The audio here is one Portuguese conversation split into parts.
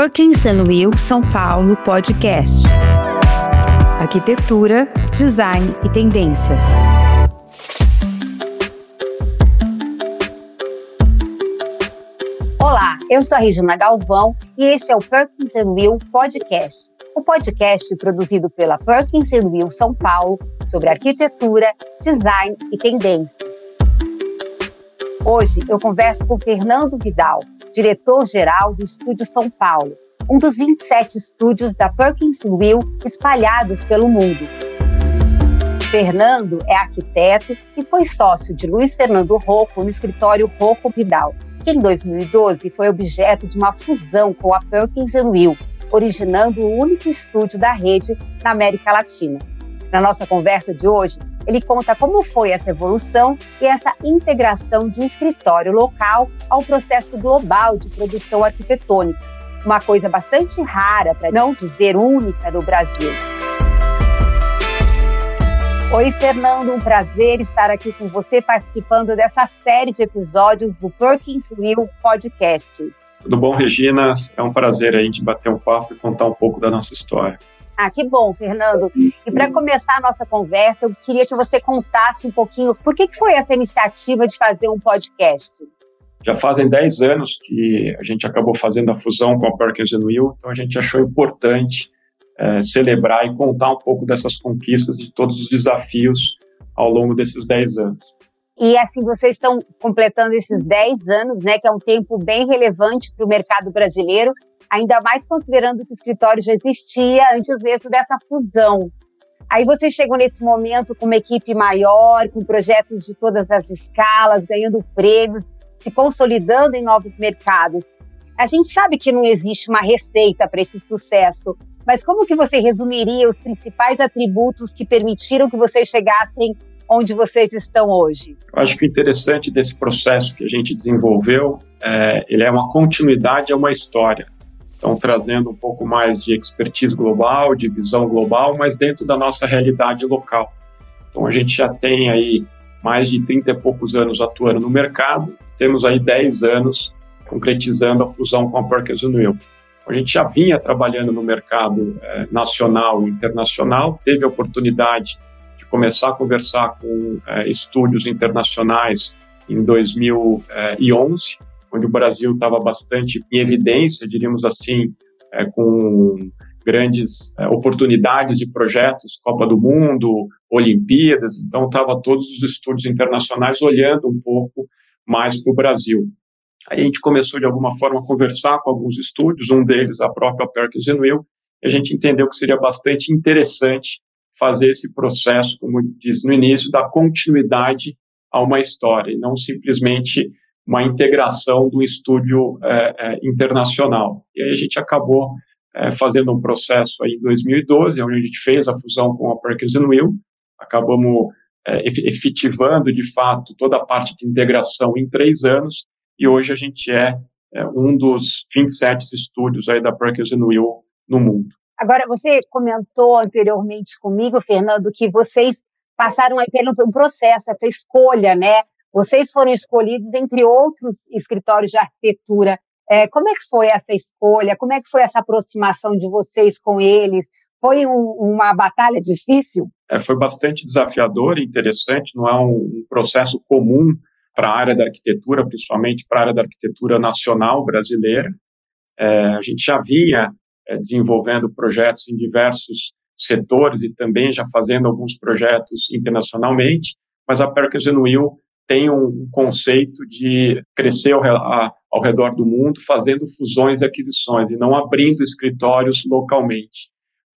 Perkins Will São Paulo Podcast. Arquitetura, design e tendências. Olá, eu sou a Regina Galvão e este é o Perkins Will Podcast. O podcast produzido pela Perkins Will São Paulo sobre arquitetura, design e tendências. Hoje eu converso com Fernando Vidal, diretor-geral do Estúdio São Paulo, um dos 27 estúdios da Perkins Will espalhados pelo mundo. Fernando é arquiteto e foi sócio de Luiz Fernando Rocco no escritório Rocco Vidal, que em 2012 foi objeto de uma fusão com a Perkins Will, originando o único estúdio da rede na América Latina. Na nossa conversa de hoje, ele conta como foi essa evolução e essa integração de um escritório local ao processo global de produção arquitetônica, uma coisa bastante rara, para não dizer única, no Brasil. Oi, Fernando, um prazer estar aqui com você participando dessa série de episódios do Perkins Will Podcast. Tudo bom, Regina? É um prazer a gente bater um papo e contar um pouco da nossa história. Ah, que bom, Fernando. E para começar a nossa conversa, eu queria que você contasse um pouquinho por que, que foi essa iniciativa de fazer um podcast. Já fazem 10 anos que a gente acabou fazendo a fusão com a Perkins Will, então a gente achou importante é, celebrar e contar um pouco dessas conquistas, de todos os desafios ao longo desses 10 anos. E assim, vocês estão completando esses 10 anos, né, que é um tempo bem relevante para o mercado brasileiro ainda mais considerando que o escritório já existia antes mesmo dessa fusão. Aí vocês chegam nesse momento com uma equipe maior, com projetos de todas as escalas, ganhando prêmios, se consolidando em novos mercados. A gente sabe que não existe uma receita para esse sucesso, mas como que você resumiria os principais atributos que permitiram que vocês chegassem onde vocês estão hoje? Eu acho que o interessante desse processo que a gente desenvolveu, é, ele é uma continuidade a uma história. Então, trazendo um pouco mais de expertise global, de visão global, mas dentro da nossa realidade local. Então, a gente já tem aí mais de 30 e poucos anos atuando no mercado, temos aí 10 anos concretizando a fusão com a Perkins Will. A gente já vinha trabalhando no mercado eh, nacional e internacional, teve a oportunidade de começar a conversar com eh, estúdios internacionais em 2011, onde o Brasil estava bastante em evidência, diríamos assim, é, com grandes é, oportunidades de projetos, Copa do Mundo, Olimpíadas, então estava todos os estúdios internacionais olhando um pouco mais para o Brasil. Aí a gente começou de alguma forma a conversar com alguns estúdios, um deles a própria Perkins Will, e a gente entendeu que seria bastante interessante fazer esse processo, como diz no início, da continuidade a uma história, e não simplesmente uma integração do estúdio é, é, internacional. E aí a gente acabou é, fazendo um processo aí em 2012, onde a gente fez a fusão com a Perkins Will, acabamos é, efetivando de fato toda a parte de integração em três anos, e hoje a gente é, um dos 27 estúdios aí da Perkins Will no mundo. Agora, você comentou anteriormente comigo, Fernando, que vocês passaram aí pelo um processo, essa escolha, né, vocês foram escolhidos entre outros escritórios de arquitetura. É, como é que foi essa escolha? Como é que foi essa aproximação de vocês com eles? Foi um, uma batalha difícil? É, foi bastante desafiador e interessante. Não é um, um processo comum para a área da arquitetura, principalmente para a área da arquitetura nacional brasileira. É, a gente já vinha é, desenvolvendo projetos em diversos setores e também já fazendo alguns projetos internacionalmente, mas a Perkins Will tem um conceito de crescer ao, a, ao redor do mundo, fazendo fusões e aquisições, e não abrindo escritórios localmente.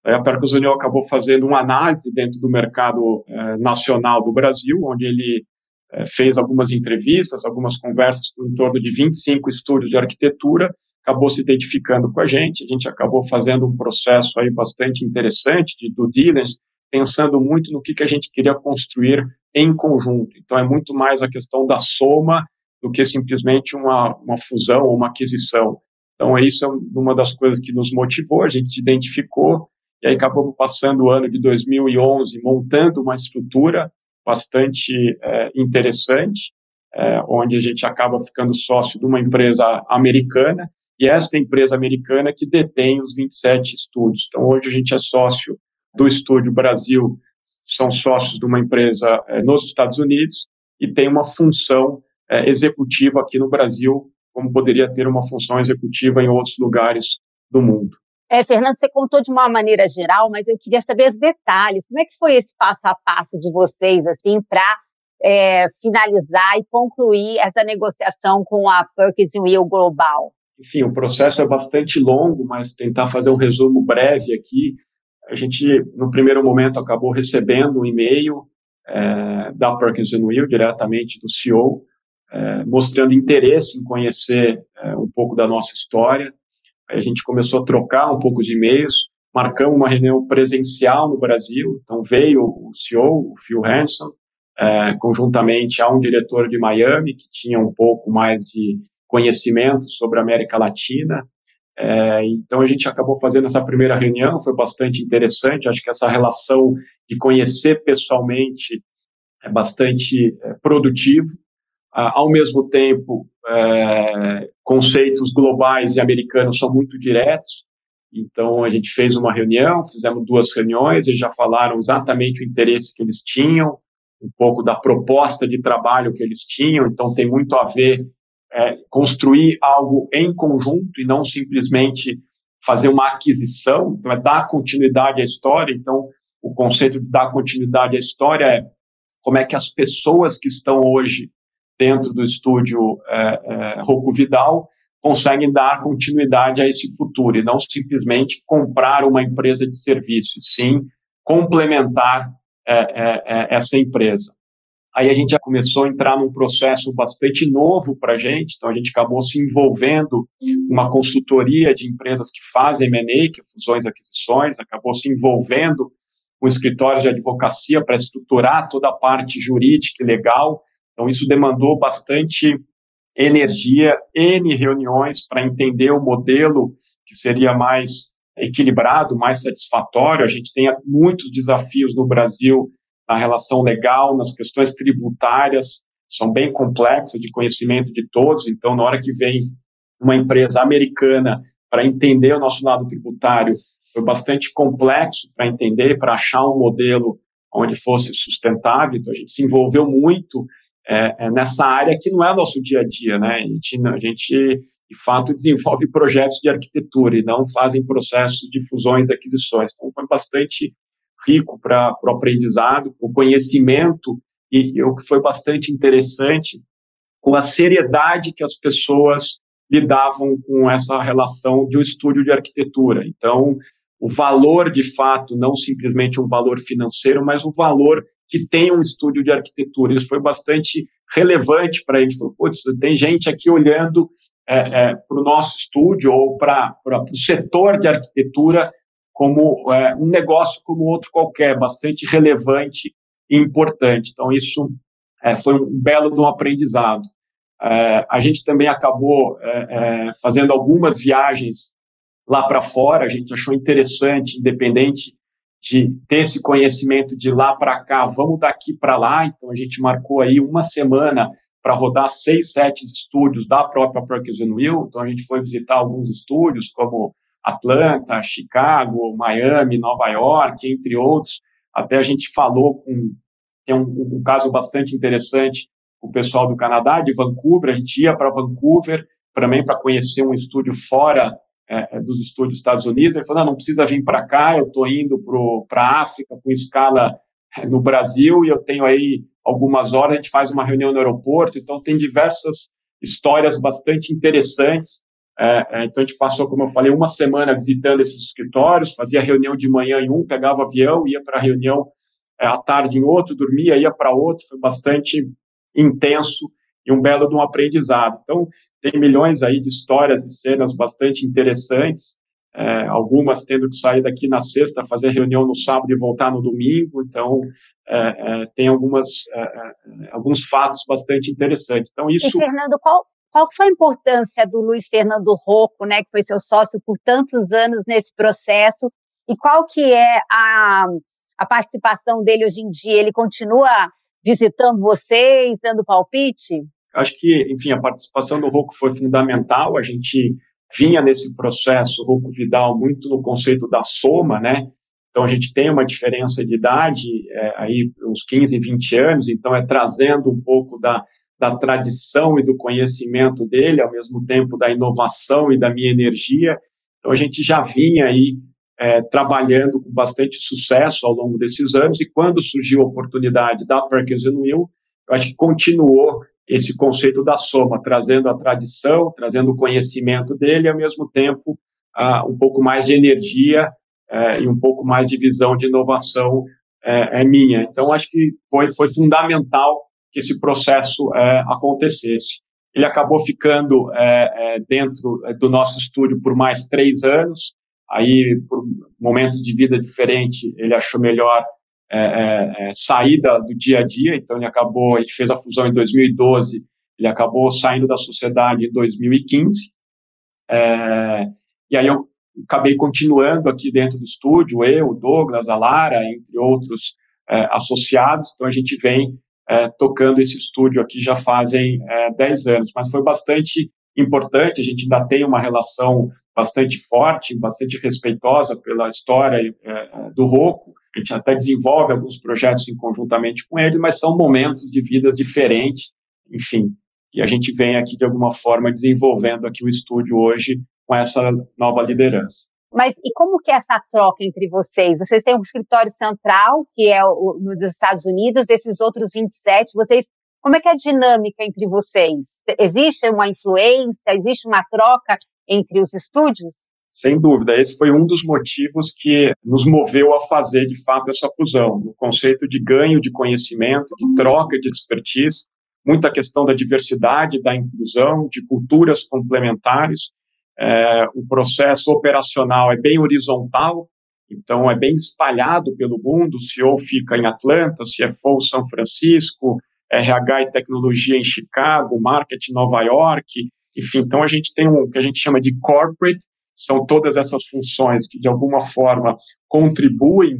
A Percus União acabou fazendo uma análise dentro do mercado eh, nacional do Brasil, onde ele eh, fez algumas entrevistas, algumas conversas com em torno de 25 estúdios de arquitetura, acabou se identificando com a gente, a gente acabou fazendo um processo aí bastante interessante de due diligence, pensando muito no que, que a gente queria construir em conjunto. Então, é muito mais a questão da soma do que simplesmente uma, uma fusão ou uma aquisição. Então, isso é uma das coisas que nos motivou, a gente se identificou, e aí acabamos passando o ano de 2011 montando uma estrutura bastante é, interessante, é, onde a gente acaba ficando sócio de uma empresa americana, e esta empresa americana que detém os 27 estúdios. Então, hoje a gente é sócio do Estúdio Brasil, são sócios de uma empresa é, nos Estados Unidos e tem uma função é, executiva aqui no Brasil, como poderia ter uma função executiva em outros lugares do mundo. É, Fernando, você contou de uma maneira geral, mas eu queria saber os detalhes. Como é que foi esse passo a passo de vocês, assim, para é, finalizar e concluir essa negociação com a Perkins Will Global? Enfim, o processo é bastante longo, mas tentar fazer um resumo breve aqui. A gente, no primeiro momento, acabou recebendo um e-mail é, da Perkins Will, diretamente do CEO, é, mostrando interesse em conhecer é, um pouco da nossa história. A gente começou a trocar um pouco de e-mails, marcamos uma reunião presencial no Brasil. Então veio o CEO, o Phil Hanson, é, conjuntamente a um diretor de Miami que tinha um pouco mais de conhecimento sobre a América Latina. É, então a gente acabou fazendo essa primeira reunião, foi bastante interessante. Acho que essa relação de conhecer pessoalmente é bastante é, produtivo. Ah, ao mesmo tempo, é, conceitos globais e americanos são muito diretos. Então, a gente fez uma reunião, fizemos duas reuniões, eles já falaram exatamente o interesse que eles tinham, um pouco da proposta de trabalho que eles tinham. Então, tem muito a ver é, construir algo em conjunto e não simplesmente fazer uma aquisição, então é dar continuidade à história. Então, o conceito de dar continuidade à história é como é que as pessoas que estão hoje dentro do estúdio é, é, Rocco Vidal conseguem dar continuidade a esse futuro e não simplesmente comprar uma empresa de serviço, sim complementar é, é, é, essa empresa. Aí a gente já começou a entrar num processo bastante novo para a gente, então a gente acabou se envolvendo uma consultoria de empresas que fazem M&A, que é fusões e aquisições, acabou se envolvendo com escritórios de advocacia para estruturar toda a parte jurídica e legal, então, isso demandou bastante energia, N reuniões para entender o modelo que seria mais equilibrado, mais satisfatório. A gente tem muitos desafios no Brasil na relação legal, nas questões tributárias, são bem complexas, de conhecimento de todos. Então, na hora que vem uma empresa americana para entender o nosso lado tributário, foi bastante complexo para entender, para achar um modelo onde fosse sustentável. Então, a gente se envolveu muito é, é, nessa área que não é nosso dia a dia, né? A gente, a gente, de fato, desenvolve projetos de arquitetura e não fazem processos de fusões e aquisições. Então, foi bastante rico para o aprendizado, o conhecimento e, o que foi bastante interessante com a seriedade que as pessoas lidavam com essa relação de um estúdio de arquitetura. Então, o valor, de fato, não simplesmente um valor financeiro, mas um valor que tem um estúdio de arquitetura. Isso foi bastante relevante para eles. Falou, putz, tem gente aqui olhando é, é, para o nosso estúdio ou para o setor de arquitetura como é, um negócio como outro qualquer, bastante relevante e importante. Então, isso é, foi um belo de um aprendizado. É, a gente também acabou é, fazendo algumas viagens lá para fora, a gente achou interessante, independente de ter esse conhecimento de lá para cá, vamos daqui para lá. Então a gente marcou aí uma semana para rodar seis, sete estúdios da própria Perkins Will. Então a gente foi visitar alguns estúdios como Atlanta, Chicago, Miami, Nova York, entre outros. Até a gente falou com tem um, um caso bastante interessante com o pessoal do Canadá, de Vancouver. A gente ia para Vancouver também para conhecer um estúdio fora é, é, dos estúdios dos Estados Unidos, ele falou, não, não precisa vir para cá, eu estou indo para a África com escala é, no Brasil e eu tenho aí algumas horas, a gente faz uma reunião no aeroporto, então tem diversas histórias bastante interessantes. É, é, então a gente passou, como eu falei, uma semana visitando esses escritórios, fazia reunião de manhã em um, pegava avião, ia para a reunião é, à tarde em outro, dormia, ia para outro, foi bastante intenso e um belo de um aprendizado. Então, tem milhões aí de histórias e cenas bastante interessantes, é, algumas tendo que sair daqui na sexta, fazer reunião no sábado e voltar no domingo, então é, é, tem algumas, alguns fatos bastante interessantes. Então, isso... E, Fernando, qual, qual foi a importância do Luiz Fernando Rocco, né, que foi seu sócio por tantos anos nesse processo, e qual que é a, a participação dele hoje em dia? Ele continua visitando vocês, dando palpite? Acho que, enfim, a participação do Rocco foi fundamental. A gente vinha nesse processo, Rocco Vidal, muito no conceito da soma, né? Então, a gente tem uma diferença de idade, é, aí uns 15, 20 anos, então é trazendo um pouco da, da tradição e do conhecimento dele, ao mesmo tempo da inovação e da minha energia. Então, a gente já vinha aí é, trabalhando com bastante sucesso ao longo desses anos, e quando surgiu a oportunidade da Perkins Will, eu acho que continuou esse conceito da soma, trazendo a tradição, trazendo o conhecimento dele, e ao mesmo tempo ah, um pouco mais de energia eh, e um pouco mais de visão de inovação é, é minha. Então, acho que foi, foi fundamental que esse processo é, acontecesse. Ele acabou ficando é, dentro do nosso estúdio por mais três anos. Aí, por momentos de vida diferentes, ele achou melhor é, sair da, do dia a dia. Então, ele acabou, ele fez a fusão em 2012. Ele acabou saindo da sociedade em 2015. e aí eu acabei continuando aqui dentro do estúdio, eu, Douglas, a Lara, entre outros é, associados. Então, a gente vem é, tocando esse estúdio aqui já fazem é, 10 anos, mas foi bastante importante, a gente ainda tem uma relação bastante forte, bastante respeitosa pela história é, do Roco, a gente até desenvolve alguns projetos em conjuntamente com ele, mas são momentos de vidas diferentes, enfim, e a gente vem aqui de alguma forma desenvolvendo aqui o estúdio hoje com essa nova liderança. Mas e como que é essa troca entre vocês? Vocês têm um escritório central, que é o, nos Estados Unidos, esses outros 27, vocês, como é que é a dinâmica entre vocês? Existe uma influência, existe uma troca entre os estúdios? Sem dúvida, esse foi um dos motivos que nos moveu a fazer, de fato, essa fusão, no conceito de ganho de conhecimento, de troca de expertise, muita questão da diversidade, da inclusão, de culturas complementares, é, o processo operacional é bem horizontal, então é bem espalhado pelo mundo. O CEO fica em Atlanta, CFO São Francisco, RH e tecnologia em Chicago, marketing Nova York, enfim. Então a gente tem um que a gente chama de corporate, são todas essas funções que de alguma forma contribuem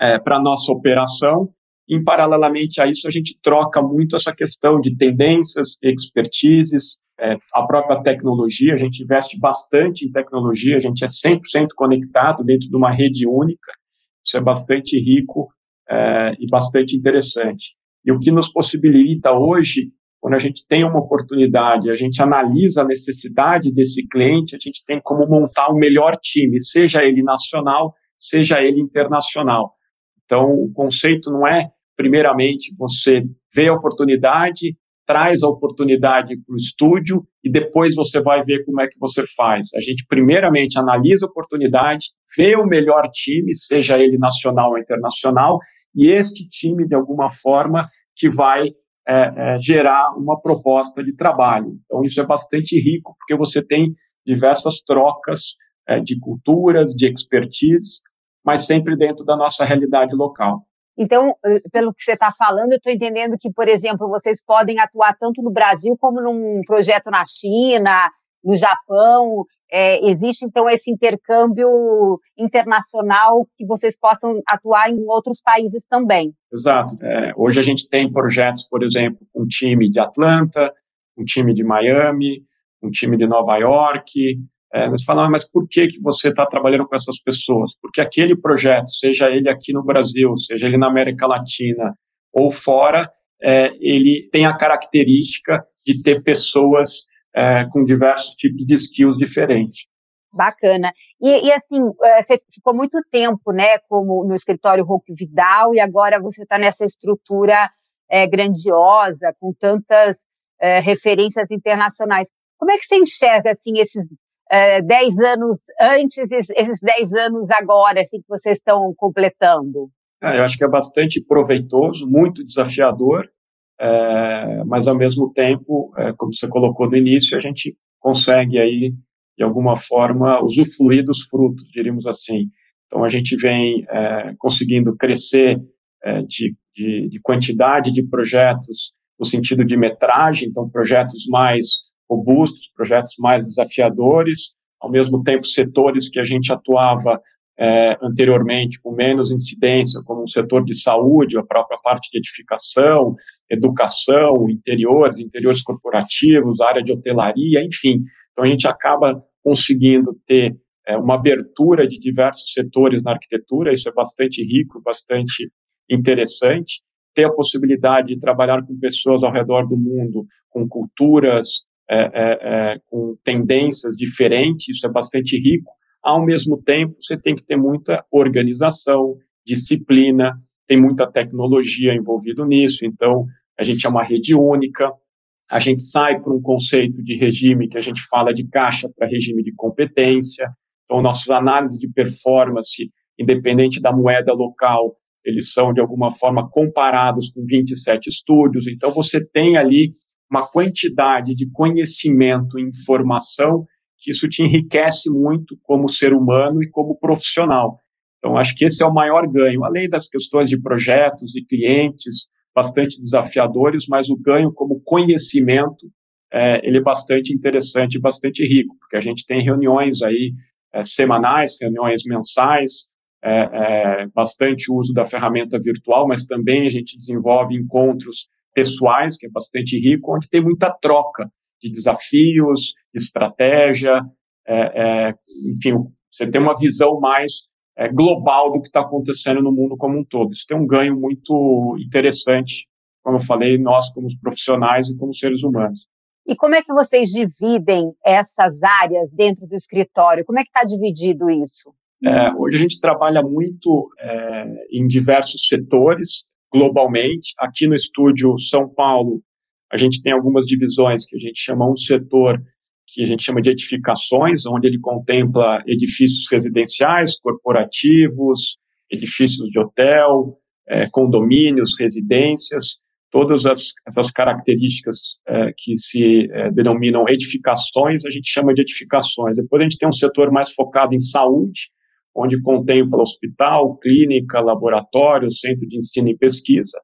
é, para a nossa operação. Em paralelamente a isso, a gente troca muito essa questão de tendências, expertises, é, a própria tecnologia, a gente investe bastante em tecnologia, a gente é 100% conectado dentro de uma rede única, isso é bastante rico é, e bastante interessante. E o que nos possibilita hoje, quando a gente tem uma oportunidade, a gente analisa a necessidade desse cliente, a gente tem como montar o melhor time, seja ele nacional, seja ele internacional. Então, o conceito não é, primeiramente, você vê a oportunidade, traz a oportunidade para o estúdio e depois você vai ver como é que você faz. A gente, primeiramente, analisa a oportunidade, vê o melhor time, seja ele nacional ou internacional, e este time, de alguma forma, que vai é, é, gerar uma proposta de trabalho. Então, isso é bastante rico, porque você tem diversas trocas é, de culturas, de expertise, mas sempre dentro da nossa realidade local. Então, eh, pelo que você está falando, eu estou entendendo que, por exemplo, vocês podem atuar tanto no Brasil como num projeto na China, no Japão. É, existe, então, esse intercâmbio internacional que vocês possam atuar em outros países também. Exato. É, hoje a gente tem projetos, por exemplo, um time de Atlanta, um time de Miami, um time de Nova York, é, você fala, ah, mas por que, que você está trabalhando com essas pessoas? Porque aquele projeto, seja ele aqui no Brasil, seja ele na América Latina ou fora, é, ele tem a característica de ter pessoas é, com diversos tipos de skills diferentes. Bacana. E, e, assim, é, você ficou muito tempo, né, como no escritório Roque Vidal, e agora você está nessa estrutura é, grandiosa, com tantas é, referências internacionais. Como é que você enxerga, assim, esses 10 uh, anos antes, esses 10 anos agora, assim, que vocês estão completando? É, eu acho que é bastante proveitoso, muito desafiador, é, mas ao mesmo tempo, é, como você colocou no início, a gente consegue aí, de alguma forma, usufruir dos frutos, diríamos assim. Então, a gente vem é, conseguindo crescer de, de, de quantidade de projetos no sentido de metragem, então, projetos mais robustos, projetos mais desafiadores, ao mesmo tempo setores que a gente atuava é, anteriormente com menos incidência, como o setor de saúde, a própria parte de edificação, educação, interiores, interiores corporativos, área de hotelaria, enfim. Então a gente acaba conseguindo ter é, uma abertura de diversos setores na arquitetura, isso é bastante rico, bastante interessante. Ter a possibilidade de trabalhar com pessoas ao redor do mundo, com culturas, é, é, é, com tendências diferentes, isso é bastante rico. Ao mesmo tempo, você tem que ter muita organização, disciplina, tem muita tecnologia envolvida nisso, então a gente é uma rede única, a gente sai para um conceito de regime que a gente fala de caixa para regime de competência, então nossas análises de performance, independente da moeda local, eles são de alguma forma comparados com 27 estúdios, então você tem ali uma quantidade de conhecimento e informação que isso te enriquece muito como ser humano e como profissional. Então, acho que esse é o maior ganho, além das questões de projetos e clientes bastante desafiadores, mas o ganho como conhecimento, é, ele é bastante interessante bastante rico, porque a gente tem reuniões aí é, semanais, reuniões mensais, é, é bastante uso da ferramenta virtual, mas também a gente desenvolve encontros pessoais, que é bastante rico, onde tem muita troca de desafios, estratégia, é, é, enfim, você tem uma visão mais é, global do que está acontecendo no mundo como um todo. Isso tem um ganho muito interessante, como eu falei, nós como profissionais e como seres humanos. E como é que vocês dividem essas áreas dentro do escritório? Como é que está dividido isso? É, hoje a gente trabalha muito é, em diversos setores, globalmente. Aqui no estúdio São Paulo, a gente tem algumas divisões que a gente chama um setor que a gente chama de edificações, onde ele contempla edifícios residenciais, corporativos, edifícios de hotel, é, condomínios, residências, todas as, essas características é, que se é, denominam edificações, a gente chama de edificações. Depois a gente tem um setor mais focado em saúde, onde contempla hospital, clínica, laboratório, centro de ensino e pesquisa.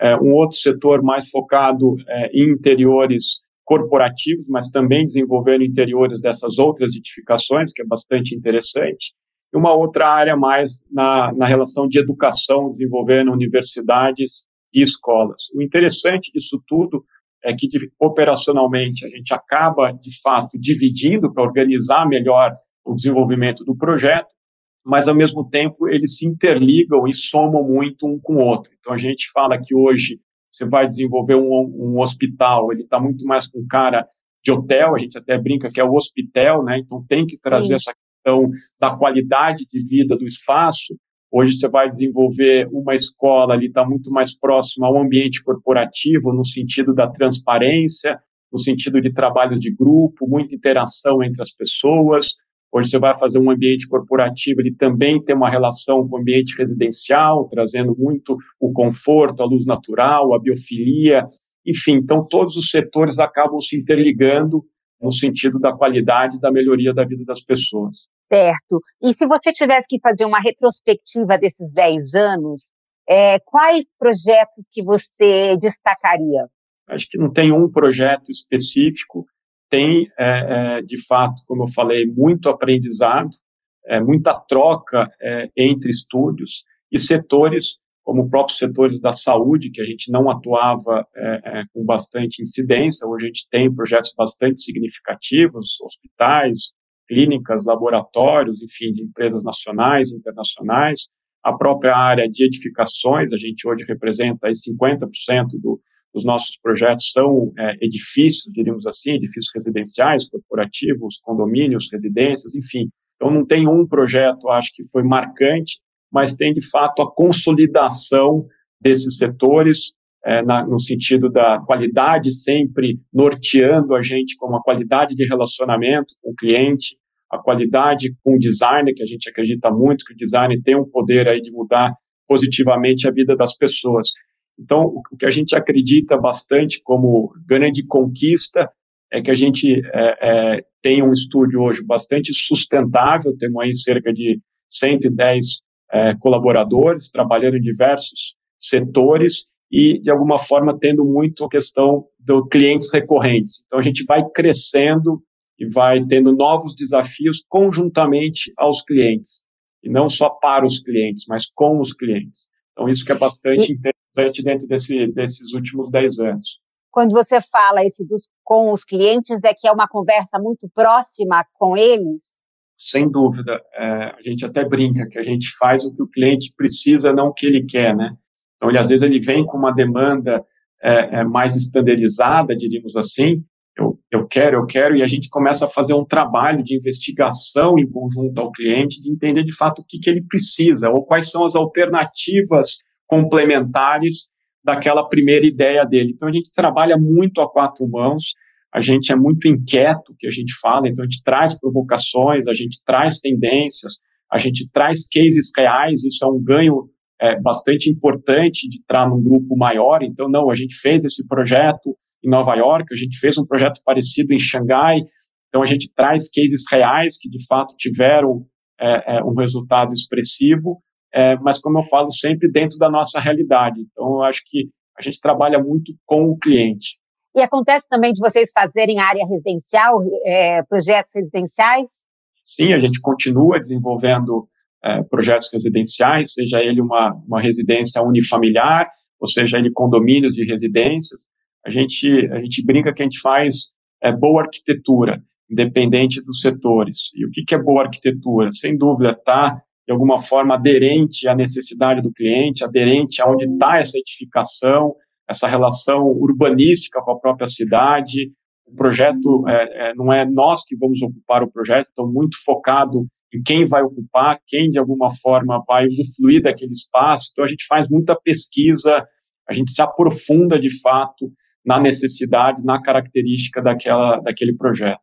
É, um outro setor mais focado é, em interiores corporativos, mas também desenvolvendo interiores dessas outras edificações, que é bastante interessante. E uma outra área mais na, na relação de educação, desenvolvendo universidades e escolas. O interessante disso tudo é que operacionalmente a gente acaba, de fato, dividindo para organizar melhor o desenvolvimento do projeto, mas ao mesmo tempo eles se interligam e somam muito um com o outro. Então a gente fala que hoje você vai desenvolver um, um hospital, ele está muito mais com cara de hotel, a gente até brinca que é o hospital, né? Então tem que trazer Sim. essa questão da qualidade de vida do espaço. Hoje você vai desenvolver uma escola ali, está muito mais próxima ao ambiente corporativo, no sentido da transparência, no sentido de trabalhos de grupo, muita interação entre as pessoas, Hoje você vai fazer um ambiente corporativo, ele também tem uma relação com o ambiente residencial, trazendo muito o conforto, a luz natural, a biofilia, enfim, então todos os setores acabam se interligando no sentido da qualidade e da melhoria da vida das pessoas. Certo. E se você tivesse que fazer uma retrospectiva desses 10 anos, é, quais projetos que você destacaria? Acho que não tem um projeto específico tem, é, é, de fato, como eu falei, muito aprendizado, é, muita troca é, entre estúdios e setores, como o próprio setor da saúde, que a gente não atuava é, é, com bastante incidência, hoje a gente tem projetos bastante significativos, hospitais, clínicas, laboratórios, enfim, de empresas nacionais internacionais, a própria área de edificações, a gente hoje representa aí 50% do, os nossos projetos são é, edifícios, diríamos assim, edifícios residenciais, corporativos, condomínios, residências, enfim. Então, não tem um projeto, acho que foi marcante, mas tem, de fato, a consolidação desses setores, é, na, no sentido da qualidade sempre norteando a gente com a qualidade de relacionamento com o cliente, a qualidade com o designer, que a gente acredita muito que o design tem um poder aí de mudar positivamente a vida das pessoas. Então, o que a gente acredita bastante como grande conquista é que a gente é, é, tem um estúdio hoje bastante sustentável, temos aí cerca de 110 é, colaboradores trabalhando em diversos setores e, de alguma forma, tendo muito a questão dos clientes recorrentes. Então, a gente vai crescendo e vai tendo novos desafios conjuntamente aos clientes, e não só para os clientes, mas com os clientes. Então, isso que é bastante e, interessante dentro desse, desses últimos 10 anos. quando você fala esse dos, com os clientes, é que é uma conversa muito próxima com eles? Sem dúvida. É, a gente até brinca que a gente faz o que o cliente precisa, não o que ele quer, né? Então, ele, às vezes, ele vem com uma demanda é, é, mais estandarizada, diríamos assim, eu, eu quero, eu quero, e a gente começa a fazer um trabalho de investigação em conjunto ao cliente, de entender de fato o que, que ele precisa, ou quais são as alternativas complementares daquela primeira ideia dele. Então, a gente trabalha muito a quatro mãos, a gente é muito inquieto, que a gente fala, então a gente traz provocações, a gente traz tendências, a gente traz cases reais, isso é um ganho é, bastante importante de entrar num grupo maior. Então, não, a gente fez esse projeto em Nova York, a gente fez um projeto parecido em Xangai, então a gente traz cases reais que de fato tiveram é, é, um resultado expressivo, é, mas como eu falo, sempre dentro da nossa realidade. Então, eu acho que a gente trabalha muito com o cliente. E acontece também de vocês fazerem área residencial, é, projetos residenciais? Sim, a gente continua desenvolvendo é, projetos residenciais, seja ele uma, uma residência unifamiliar, ou seja ele condomínios de residências. A gente, a gente brinca que a gente faz é, boa arquitetura, independente dos setores. E o que, que é boa arquitetura? Sem dúvida, está de alguma forma aderente à necessidade do cliente, aderente aonde está essa edificação, essa relação urbanística com a própria cidade. O projeto é, é, não é nós que vamos ocupar o projeto, então muito focado em quem vai ocupar, quem de alguma forma vai usufruir daquele espaço. Então a gente faz muita pesquisa, a gente se aprofunda de fato na necessidade, na característica daquela, daquele projeto.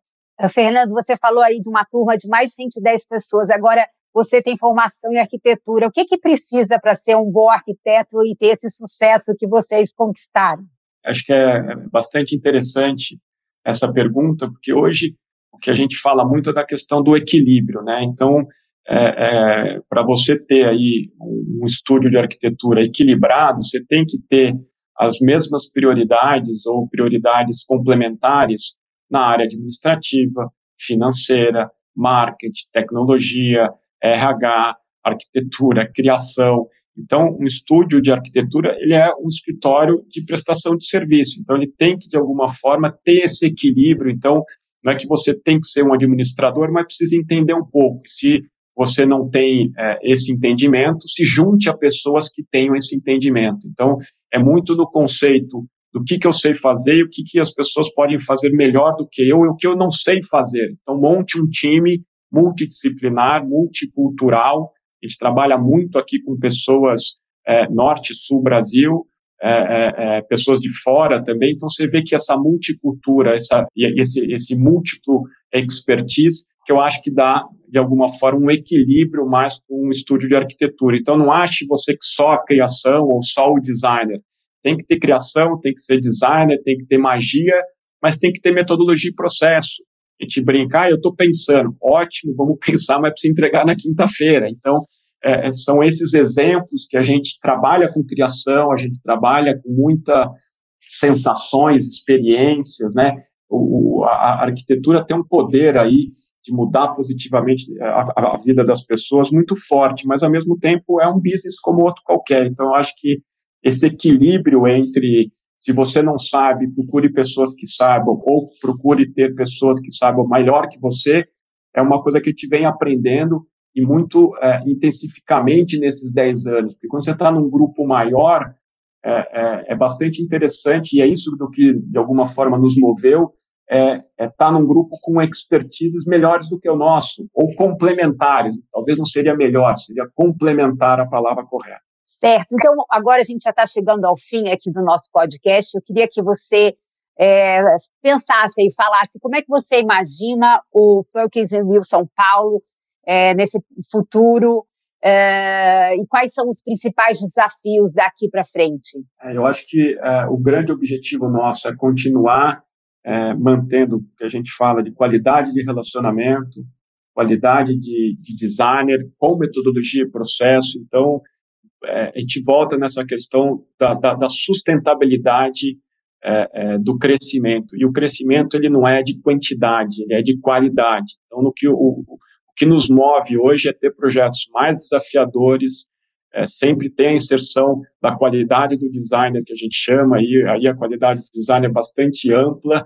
Fernando, você falou aí de uma turma de mais de 110 pessoas. Agora, você tem formação em arquitetura. O que, que precisa para ser um bom arquiteto e ter esse sucesso que vocês conquistaram? Acho que é bastante interessante essa pergunta, porque hoje o que a gente fala muito é da questão do equilíbrio, né? Então, é, é, para você ter aí um estúdio de arquitetura equilibrado, você tem que ter as mesmas prioridades ou prioridades complementares na área administrativa, financeira, marketing, tecnologia, RH, arquitetura, criação. Então, um estúdio de arquitetura, ele é um escritório de prestação de serviço. Então, ele tem que, de alguma forma, ter esse equilíbrio. Então, não é que você tem que ser um administrador, mas precisa entender um pouco. Se você não tem é, esse entendimento, se junte a pessoas que tenham esse entendimento. Então, é muito no conceito do que, que eu sei fazer e o que, que as pessoas podem fazer melhor do que eu e o que eu não sei fazer. Então, monte um time multidisciplinar, multicultural. A gente trabalha muito aqui com pessoas é, norte, sul, Brasil, é, é, é, pessoas de fora também. Então você vê que essa multicultura, essa, esse, esse múltiplo expertise, que eu acho que dá de alguma forma um equilíbrio mais com um estúdio de arquitetura. Então não ache você que só a criação ou só o designer. Tem que ter criação, tem que ser designer, tem que ter magia, mas tem que ter metodologia e processo a gente brincar, eu estou pensando, ótimo, vamos pensar, mas precisa entregar na quinta-feira. Então, é, é, são esses exemplos que a gente trabalha com criação, a gente trabalha com muitas sensações, experiências, né? O, a, a, arquitetura tem um poder aí de mudar positivamente a, a, vida das pessoas muito forte, mas ao mesmo tempo é um business como outro qualquer. Então, eu acho que esse equilíbrio entre se você não sabe, procure pessoas que saibam, ou procure ter pessoas que saibam melhor que você. É uma coisa que a gente vem aprendendo e muito é, intensificamente nesses 10 anos. Porque quando você está num grupo maior, é, é, é, bastante interessante, e é isso do que, de alguma forma, nos moveu, é estar é tá num grupo com expertises melhores do que o nosso, ou complementares. Talvez não seria melhor, seria complementar a palavra correta. Certo. Então, agora a gente já está chegando ao fim aqui do nosso podcast. Eu queria que você é, pensasse e falasse como é que você imagina o Perkins Rio São Paulo é, nesse futuro é, e quais são os principais desafios daqui para frente? É, eu acho que é, o grande objetivo nosso é continuar é, mantendo o que a gente fala de qualidade de relacionamento, qualidade de, de designer com metodologia e processo. Então, é, a gente volta nessa questão da, da, da sustentabilidade é, é, do crescimento. E o crescimento ele não é de quantidade, ele é de qualidade. Então, no que o, o que nos move hoje é ter projetos mais desafiadores, é, sempre tem a inserção da qualidade do designer, que a gente chama, aí, aí a qualidade do design é bastante ampla,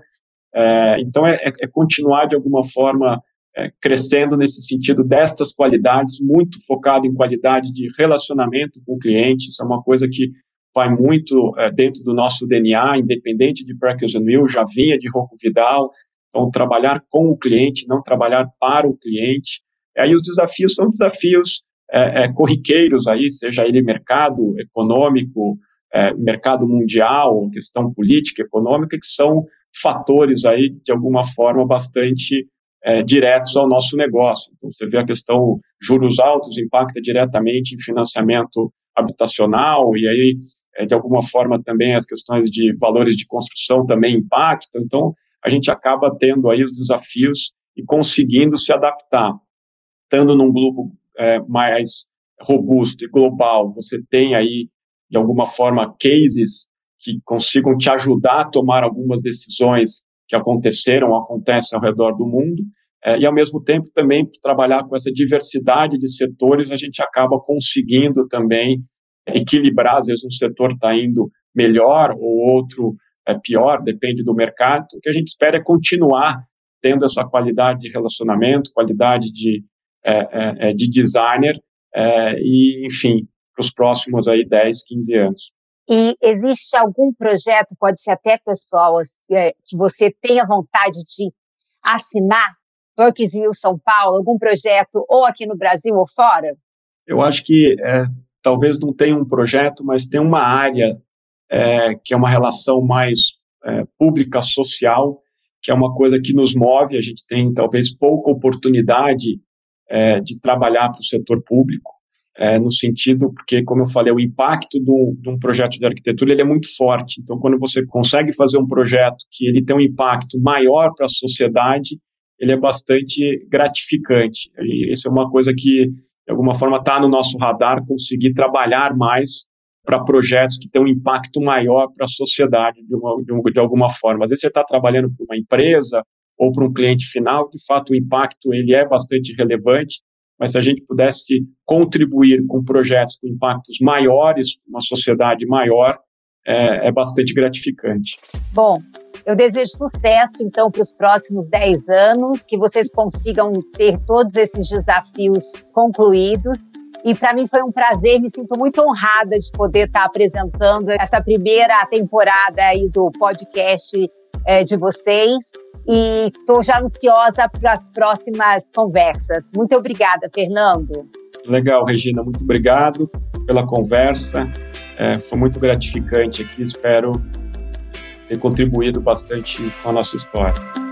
é, então é, é, continuar de alguma forma é, crescendo nesse sentido destas qualidades, muito focado em qualidade de relacionamento com o cliente, isso é uma coisa que vai muito é, dentro do nosso DNA, independente de Practice Will, já vinha de Rocco Vidal, então trabalhar com o cliente, não trabalhar para o cliente, aí os desafios são desafios é, é, corriqueiros aí, seja ele mercado econômico, é, mercado mundial, questão política, econômica, que são fatores aí, de alguma forma, bastante é, diretos ao nosso negócio. Então, você vê a questão juros altos impacta diretamente em financiamento habitacional, e aí, é, de alguma forma, também as questões de valores de construção também impactam. Então, a gente acaba tendo aí os desafios e conseguindo se adaptar. Estando num grupo é, mais robusto e global, você tem aí, de alguma forma, cases que consigam te ajudar a tomar algumas decisões que aconteceram, acontecem ao redor do mundo, é, e ao mesmo tempo também trabalhar com essa diversidade de setores, a gente acaba conseguindo também equilibrar, às vezes um setor está indo melhor ou outro é pior, depende do mercado. O que a gente espera é continuar tendo essa qualidade de relacionamento, qualidade de é, é, é, de designer e, enfim, para os próximos aí 10, 15 anos. E existe algum projeto, pode ser até pessoal, que você tenha vontade de assinar? Worksville São Paulo, algum projeto ou aqui no Brasil ou fora? Eu acho que é, talvez não tenha um projeto, mas tem uma área é, que é uma relação mais é, pública social, que é uma coisa que nos move. A gente tem talvez pouca oportunidade é, de trabalhar para o setor público, é, no sentido, porque, como eu falei, o impacto do, de um projeto de arquitetura ele é muito forte. Então, quando você consegue fazer um projeto que ele tem um impacto maior para a sociedade, ele é bastante gratificante. E isso é uma coisa que, de alguma forma, está no nosso radar, conseguir trabalhar mais para projetos que têm um impacto maior para a sociedade, de, uma, de, de alguma forma. Às vezes você está trabalhando para uma empresa, ou para um cliente final, de fato o impacto ele é bastante relevante, mas se a gente pudesse contribuir com projetos com impactos maiores, uma sociedade maior, é, é bastante gratificante. Bom, eu desejo sucesso, então, para os próximos 10 anos, que vocês consigam ter todos esses desafios concluídos. E para mim foi um prazer, me sinto muito honrada de poder estar apresentando essa primeira temporada aí do podcast é, de vocês e estou já ansiosa para as próximas conversas. Muito obrigada, Fernando. Legal, Regina, muito obrigado pela conversa. É, foi muito gratificante aqui, espero ter contribuído bastante com a nossa história.